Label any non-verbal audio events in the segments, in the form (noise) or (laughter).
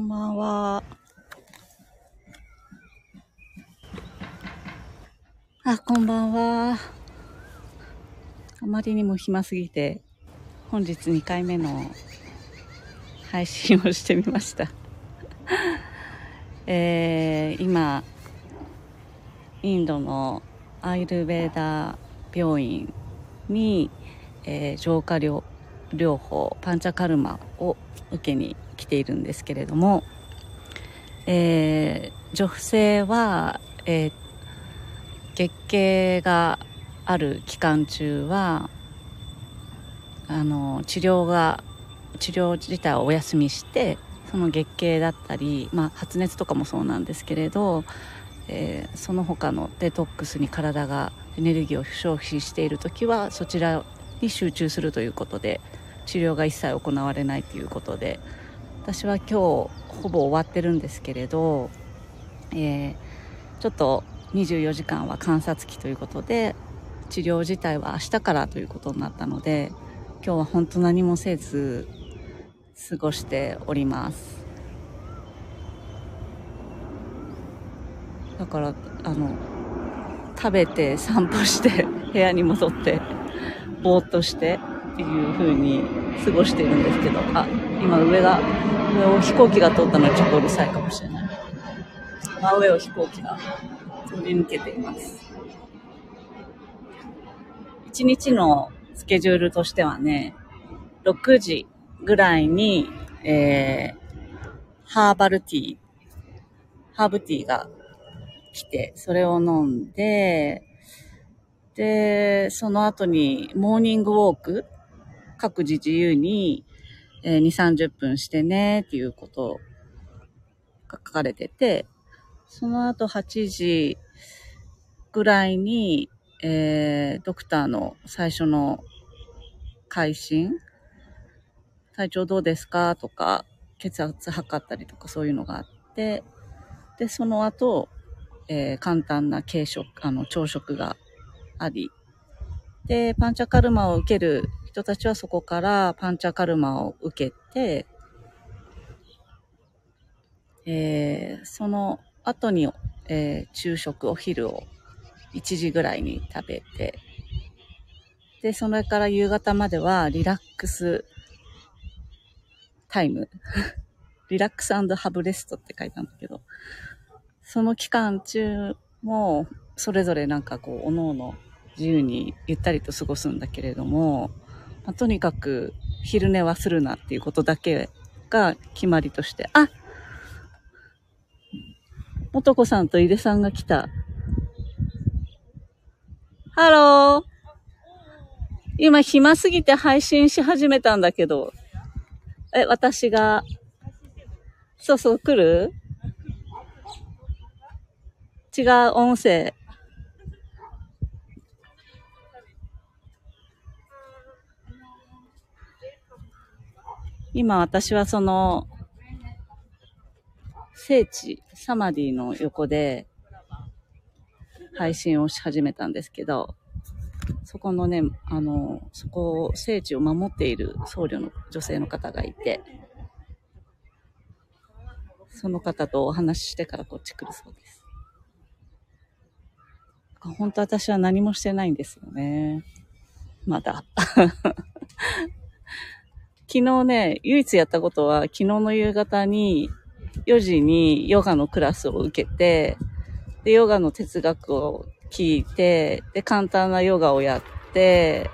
んばんは。あ、こんばんは。あまりにも暇すぎて、本日2回目の配信をしてみました。(laughs) えー、今、インドのアイルベーダ病院に、えー、浄化療療法パンチャカルマを受けに来ているんですけれども、えー、女性は、えー、月経がある期間中はあの治療が治療自体はお休みしてその月経だったり、まあ、発熱とかもそうなんですけれど、えー、その他のデトックスに体がエネルギーを消費している時はそちらに集中するということで治療が一切行われないということで私は今日ほぼ終わってるんですけれど、えー、ちょっと24時間は観察期ということで治療自体は明日からということになったので今日は本当何もせず過ごしております。だからあの食べて散歩して部屋に戻ってぼーっとしてっていう風に過ごしているんですけどあ今上が上を飛行機が通ったのでちょっとうるさいかもしれない。真上を飛行機が通り抜けています。一日のスケジュールとしてはね6時ぐらいに、えー、ハーバルティーハーブティーが来て、それを飲んで、で、その後にモーニングウォーク、各自自由に、えー、2、30分してねっていうことが書かれてて、その後8時ぐらいに、えー、ドクターの最初の会心、体調どうですか？とか、血圧測ったりとかそういうのがあって、で、その後、えー、簡単な軽食、あの、朝食があり、で、パンチャカルマを受ける人たちはそこからパンチャカルマを受けて、えー、その後に、えー、昼食、お昼を1時ぐらいに食べて、で、それから夕方まではリラックスtime. (laughs) Relax, have a rest って書いたんだけど、その期間中も、それぞれなんかこう、おのおの自由にゆったりと過ごすんだけれども、まあ、とにかく昼寝はするなっていうことだけが決まりとして、あ元子さんと井出さんが来た。ハロー今暇すぎて配信し始めたんだけど。え、私が。そうそう、来る？違う音声。今私はその、聖地、サマディの横で配信をし始めたんですけど、そこのね、あの、そこを、聖地を守っている僧侶の女性の方がいて、その方とお話ししてからこっち来るそうです。本当私は何もしてないんですよね。まだ。昨日ね、唯一やったことは、昨日の夕方に4時にヨガのクラスを受けて、で、ヨガの哲学を聞いて、で、簡単なヨガをやって、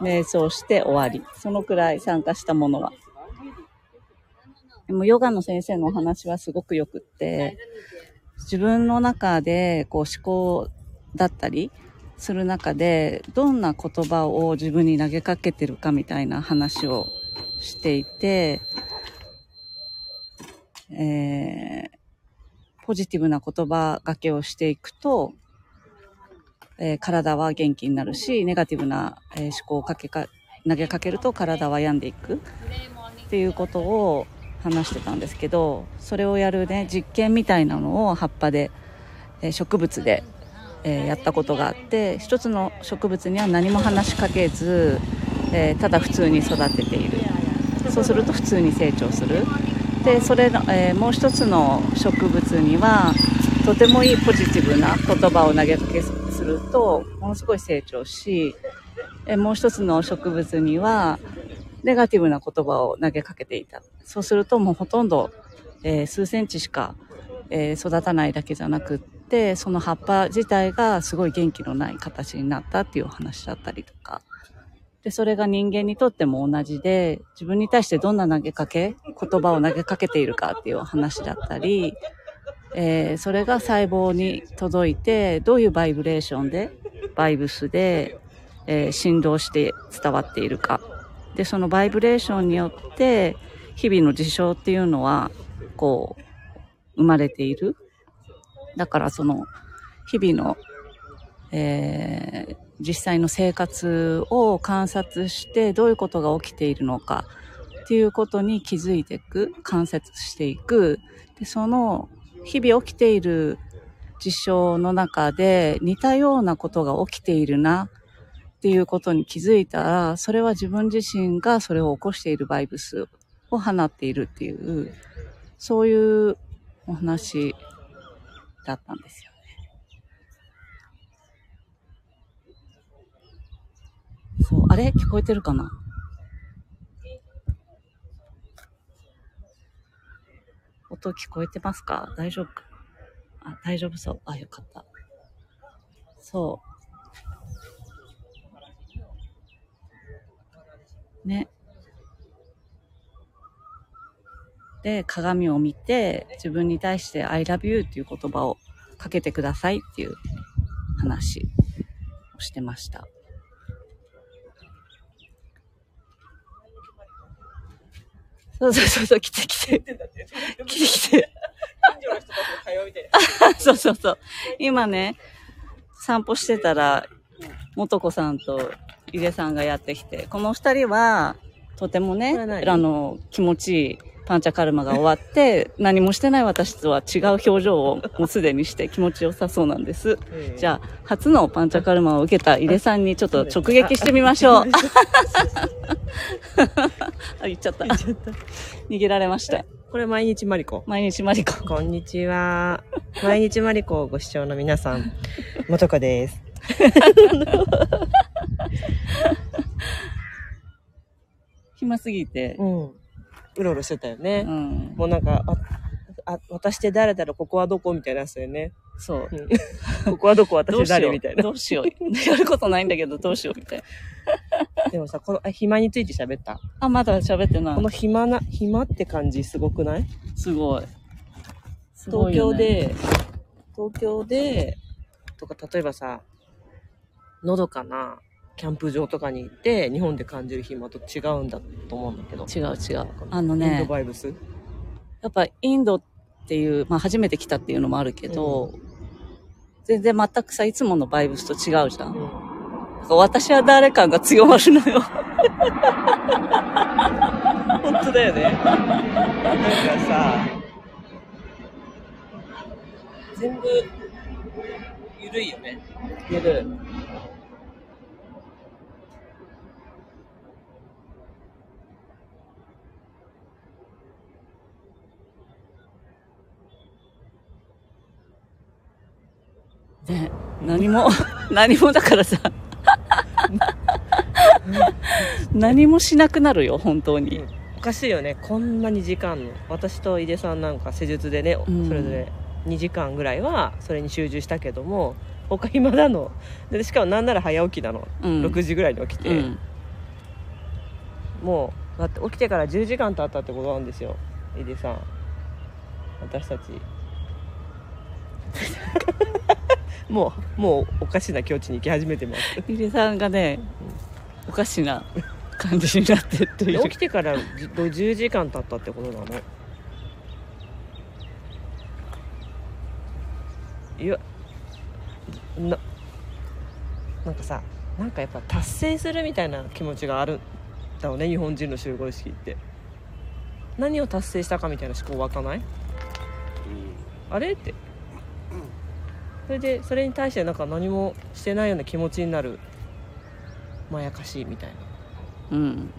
瞑想して終わり。そのくらい参加したものは。でもヨガの先生のお話はすごくよくって、自分の中でこう思考だったりする中で、どんな言葉を自分に投げかけてるかみたいな話をしていて、えー、ポジティブな言葉がけをしていくと、えー、体は元気になるし、ネガティブな、えー、思考をかけか、投げかけると体は病んでいくっていうことを話してたんですけどそれをやるね実験みたいなのを葉っぱで、えー、植物で、えー、やったことがあって一つの植物には何も話しかけず、えー、ただ普通に育てている。そうすると普通に成長する。でそれの、えー、もう一つの植物にはとてもいいポジティブな言葉を投げかけするとものすごい成長し、え、もう一つの植物にはネガティブな言葉を投げかけていた。そうするともうほとんど、え、数センチしか、え育たないだけじゃなくってその葉っぱ自体がすごい元気のない形になったっていうお話だったりとかで、それが人間にとっても同じで、自分に対してどんな投げかけ、言葉を投げかけているかっていうお話だったり、えー、それが細胞に届いて、どういうバイブレーションで、バイブスで、えー、振動して伝わっているか。で、そのバイブレーションによって、日々の事象っていうのは、こう、生まれている。だからその、日々の、えー、実際の生活を観察してどういうことが起きているのかっていうことに気づいていく、観察していく。で、その日々起きている事象の中で似たようなことが起きているなっていうことに気づいたら、それは自分自身がそれを起こしているバイブスを放っているっていう、そういうお話だったんですよね。そう、あれ？聞こえてるかな？音聞こえてますか？大丈夫か？あ、大丈夫そう。あ、よかった。そう。ね。で、鏡を見て、自分に対して I love you っていう言葉をかけてくださいっていう話をしてました。そうそうそうそう、来て来て。来て来て。(laughs) そうそうそう。今ね、散歩してたら、元子さんと井出さんがやってきて、この二人は、とてもね、あの、気持ちいいパンチャカルマが終わって、(laughs) 何もしてない私とは違う表情をもうすでにして気持ちよさそうなんです。じゃあ、初のパンチャカルマを受けた井出さんにちょっと直撃してみましょう。(laughs) あ、言っちゃった。逃げられました。これ毎日マリコ。毎日マリコ。こんにちは。毎日マリコをご視聴の皆さん、もとかです。(laughs) 暇すぎて、うん。うろうろしてたよね。うん、もうなんか、あ、あ、私って誰だろうここはどこみたいなやつだよね。そう。(laughs) ここはどこ私誰みたいな。どうしよう。(laughs) やることないんだけど、どうしようみたいな。(laughs) でもさ、この、暇について喋った？あ、まだ喋ってない。この暇な、暇って感じすごくない？すごい。すごい東京で、東京で、とか、例えばさ、のどかなキャンプ場とかに行って日本で感じる暇と違うんだと思うんだけど。違う違う。あのねインドバイブス？やっぱインドっていう、まあ、初めて来たっていうのもあるけど、うん、全然全くさいつものバイブスと違うじゃん、うん、私は誰かが強まるのよ。本当だよね。なんかさ全部ゆるいよね。ゆるいね、何も、(laughs) 何もだからさ、何もしなくなるよ、本当に。おかしいよね、こんなに時間の。私と井出さんなんか施術でね、うん、それぞれ2時間ぐらいはそれに集中したけども、他暇なの。でしかもなんなら早起きなの。うん、6時ぐらいに起きて。うん、もう、だって起きてから10時間経ったってことなんですよ、井出さん。私たち。(laughs) もうもうおかしな境地に行き始めてます。ゆりさんがね、うん、おかしな感じになってっていう。起きてから10時間経ったってことなの？いやななんかさなんかやっぱ達成するみたいな気持ちがあるんだろうね日本人の集合意識って。何を達成したかみたいな思考湧かない、うん、あれ？ってそれでそれに対してなんか何もしてないような気持ちになるまやかしいみたいなうん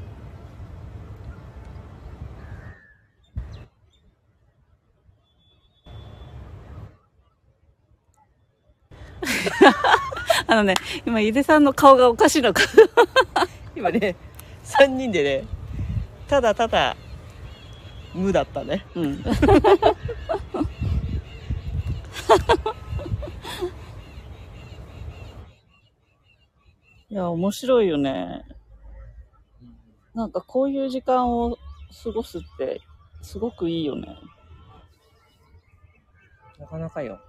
(laughs) あのね、今、ゆでさんの顔がおかしいのか。(laughs) 今ね、3人でね、ただただ、無だったね。うん。(laughs) や、面白いよね。なんかこういう時間を過ごすって、すごくいいよね。なかなかよ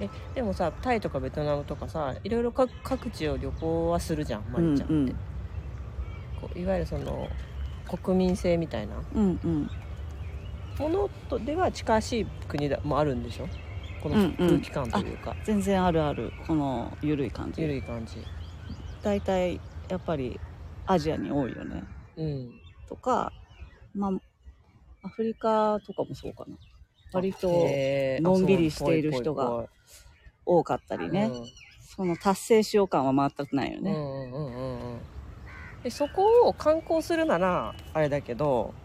えでもさタイとかベトナムとかさいろいろ各各地を旅行はするじゃんマリちゃんって、うんうんこういわゆるその国民性みたいなうんうん。ものとでは近しい国だもあるんでしょ？このうんうん空気感というか、全然あるある。このゆるい感じ。緩い感じ大体、やっぱりアジアに多いよね。うんとか、まあ、アフリカとかもそうかな。割とのんびりしている人が多かったりね。その達成しよう感は全くないよね。うんうんうんうんうんでそこを観光するならあれだけどそ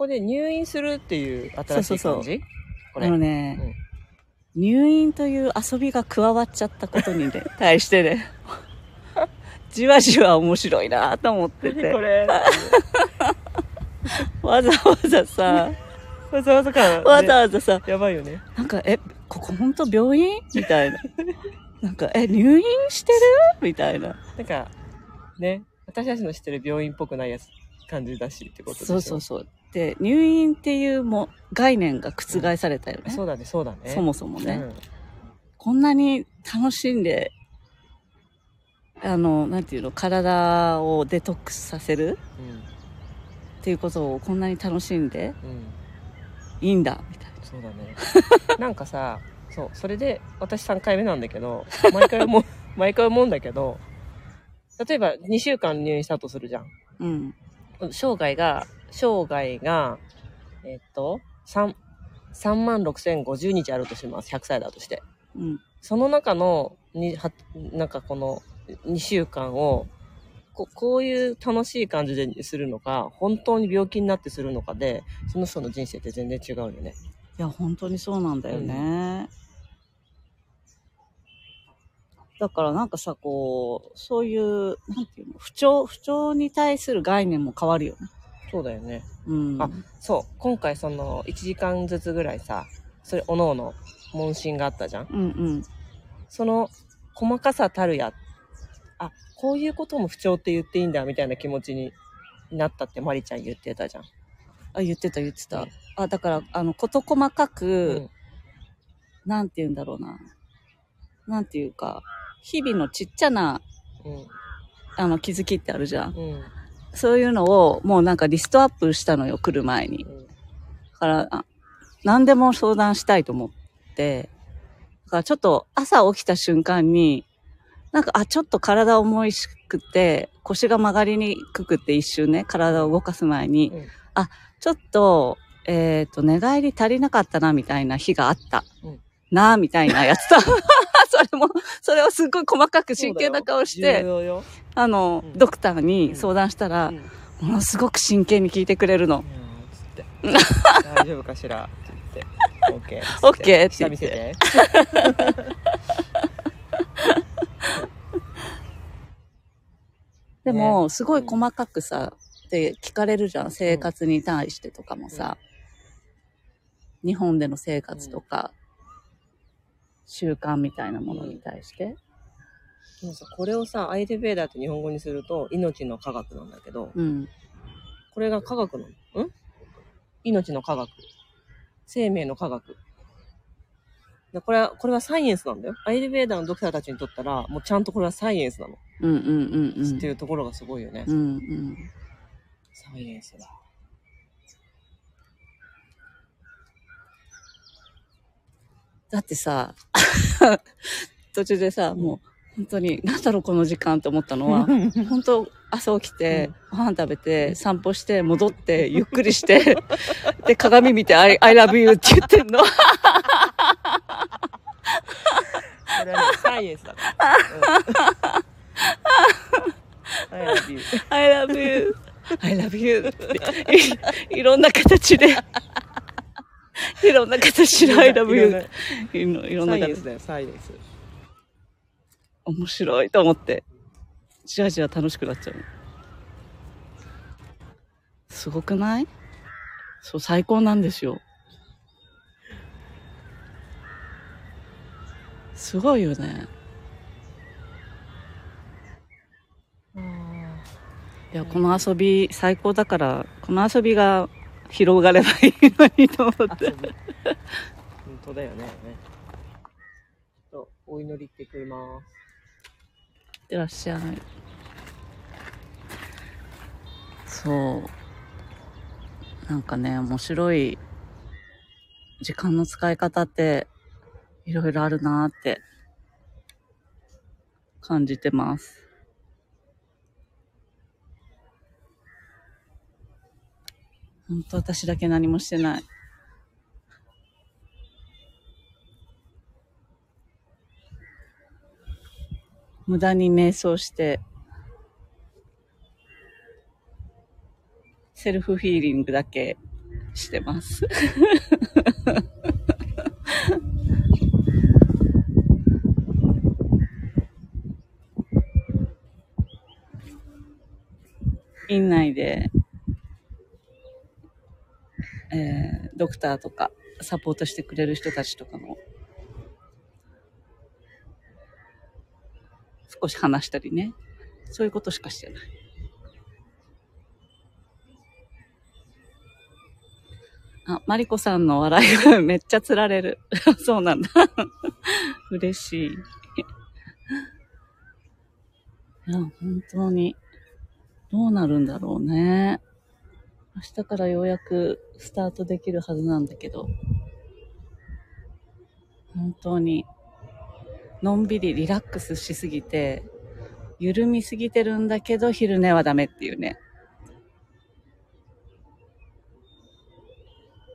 こで入院するっていう新しい感じ？これ。あのね、入院という遊びが加わっちゃったことにね、(laughs) 対してね、じわじわ面白いなと思ってて。こ、れ？(laughs) わざわざさ、わざわざ感、わざわざさ、やばいよね。なんか、え、ここ本当病院？みたいな。(laughs) なんか、え、入院してる？みたいな。なんかね私たちの知ってる病院っぽくないやつ感じだしってことでそうそうそう。で、入院っていうも概念が覆されたよね。そうだねそうだねそもそもね。うんこんなに楽しんで、あの、なんていうの、体をデトックスさせるっていうことをこんなに楽しんでうんうんいいんだ、みたいな。そうだね (laughs) なんかさそうそれで私3回目なんだけど毎回思う (laughs) 毎回思うんだけど例えば2週間入院したとするじゃんうん。生涯が生涯がえっと3 3万6050日あるとします100歳だとしてうん。その中のにはなんかこの2週間をここういう楽しい感じでするのか本当に病気になってするのかでその人の人生って全然違うよねいや、本当にそうなんだよね。だからなんかさ、こう、そういう、なんていうの、不調、不調に対する概念も変わるよね。そうだよねうん。あそう今回その1時間ずつぐらいさそれおのおの問診があったじゃんうんうん。その細かさたるやあこういうことも不調って言っていいんだみたいな気持ちになったってマリちゃん言ってたじゃんあ、言ってた言ってた。うんあ、だから、あの、事細かく、うんなんて言うんだろうな。なんていうか、日々のちっちゃな、うんあの、気づきってあるじゃん。うんそういうのを、もうなんかリストアップしたのよ、来る前に。うん。だから、あ何でも相談したいと思って、だからちょっと朝起きた瞬間に、なんか、あ、ちょっと体重いしくて、腰が曲がりにくくて一瞬ね、体を動かす前に、うん。ちょっと、えっ、と、寝返り足りなかったな、みたいな日があった。うん。なあ、みたいなやつと、(laughs) それも、それをすっごい細かく真剣な顔して、あの、うん。ドクターに相談したら、うん。ものすごく真剣に聞いてくれるの。大丈夫かしら？って。言って。OK オッケーってて。(laughs) でも、すごい細かくさ、って聞かれるじゃん。生活に対してとかもさ。日本での生活とか、習慣みたいなものに対して。でもさこれをさアイルベーダーって日本語にすると命の科学なんだけどうん。これが科学なの？ん？命の科学生命の科学でこれはこれはサイエンスなんだよアイルベーダーのドクターたちにとったらもうちゃんとこれはサイエンスなの、うんうんうんうん。っていうところがすごいよね、うんうん。サイエンスだだってさ、(laughs) 途中でさ、もう、本当に、なんだろうこの時間って思ったのは、本当朝起きて、ご飯食べて、散歩して、戻って、ゆっくりして、(laughs) で、鏡見て、I, I love you って言ってんの。これはねサイエンスだ I love you (laughs) I love you. I love you いろんな形で (laughs) いろんな形で I love you いろいろんな形サイエンスだよ。サイエンス面白いと思って。じわじわ楽しくなっちゃうすごくない？そう最高なんですよ。すごいよね。いやこの遊び最高だからこの遊びが広がればいいのにと思って。本当だよね。ちょっとお祈り行ってくれます。いってらっしゃいそう。なんかね面白い時間の使い方っていろいろあるなーって感じてますほんと私だけ何もしてない無駄に瞑想して、セルフフィーリングだけしてます。(laughs) 院内で、えードクターとかサポートしてくれる人たちとかも少し話したりね。そういうことしかしてない。あ、マリコさんの笑いが (laughs) めっちゃ釣られる。(laughs) そうなんだ。(laughs) 嬉しい。いや、本当に、どうなるんだろうね。明日からようやくスタートできるはずなんだけど、本当に、のんびりリラックスしすぎて、緩みすぎてるんだけど、昼寝はダメっていうね。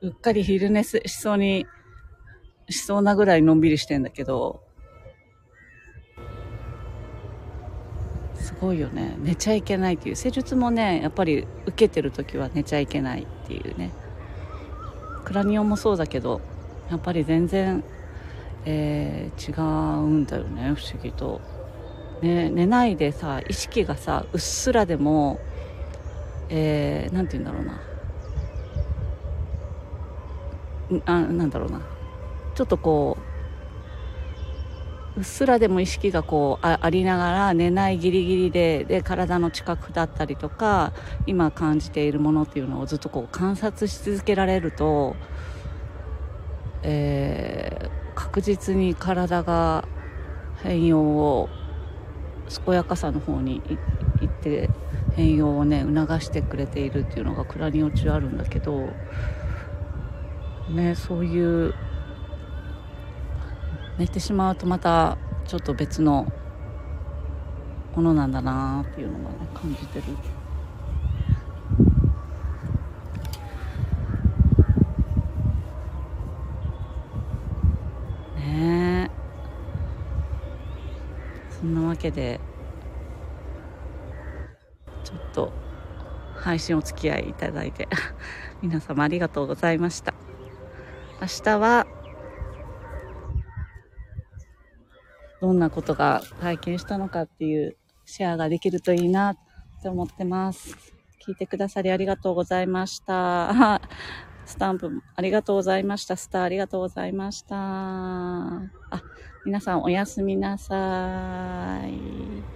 うっかり昼寝しそうに、しそうなぐらいのんびりしてんだけど、ごいよね。寝ちゃいけないっていう。施術もね、やっぱり受けてる時は寝ちゃいけないっていうね。クラニオンもそうだけど、やっぱり全然、えー違うんだよね、不思議と。ね、寝ないでさ、意識がさ、うっすらでも、えー、て言うんだろうな。んあなんだろうなちょっとこううっすらでも意識がこうあありながら寝ないギリギリでで体の近くだったりとか今感じているものっていうのをずっとこう観察し続けられると、えー確実に体が変容を健やかさの方にいって変容をね促してくれているっていうのがクラニオ中あるんだけどねそういう寝てしまうとまたちょっと別のものなんだなっていうのがね感じてる。ねそんなわけでちょっと配信お付き合いいただいて (laughs) 皆様ありがとうございました。明日はどんなことが体験したのかっていうシェアができるといいなって思ってます。聞いてくださりありがとうございました。(laughs) スタンプもありがとうございました。スターありがとうございました。あ皆さんおやすみなさい。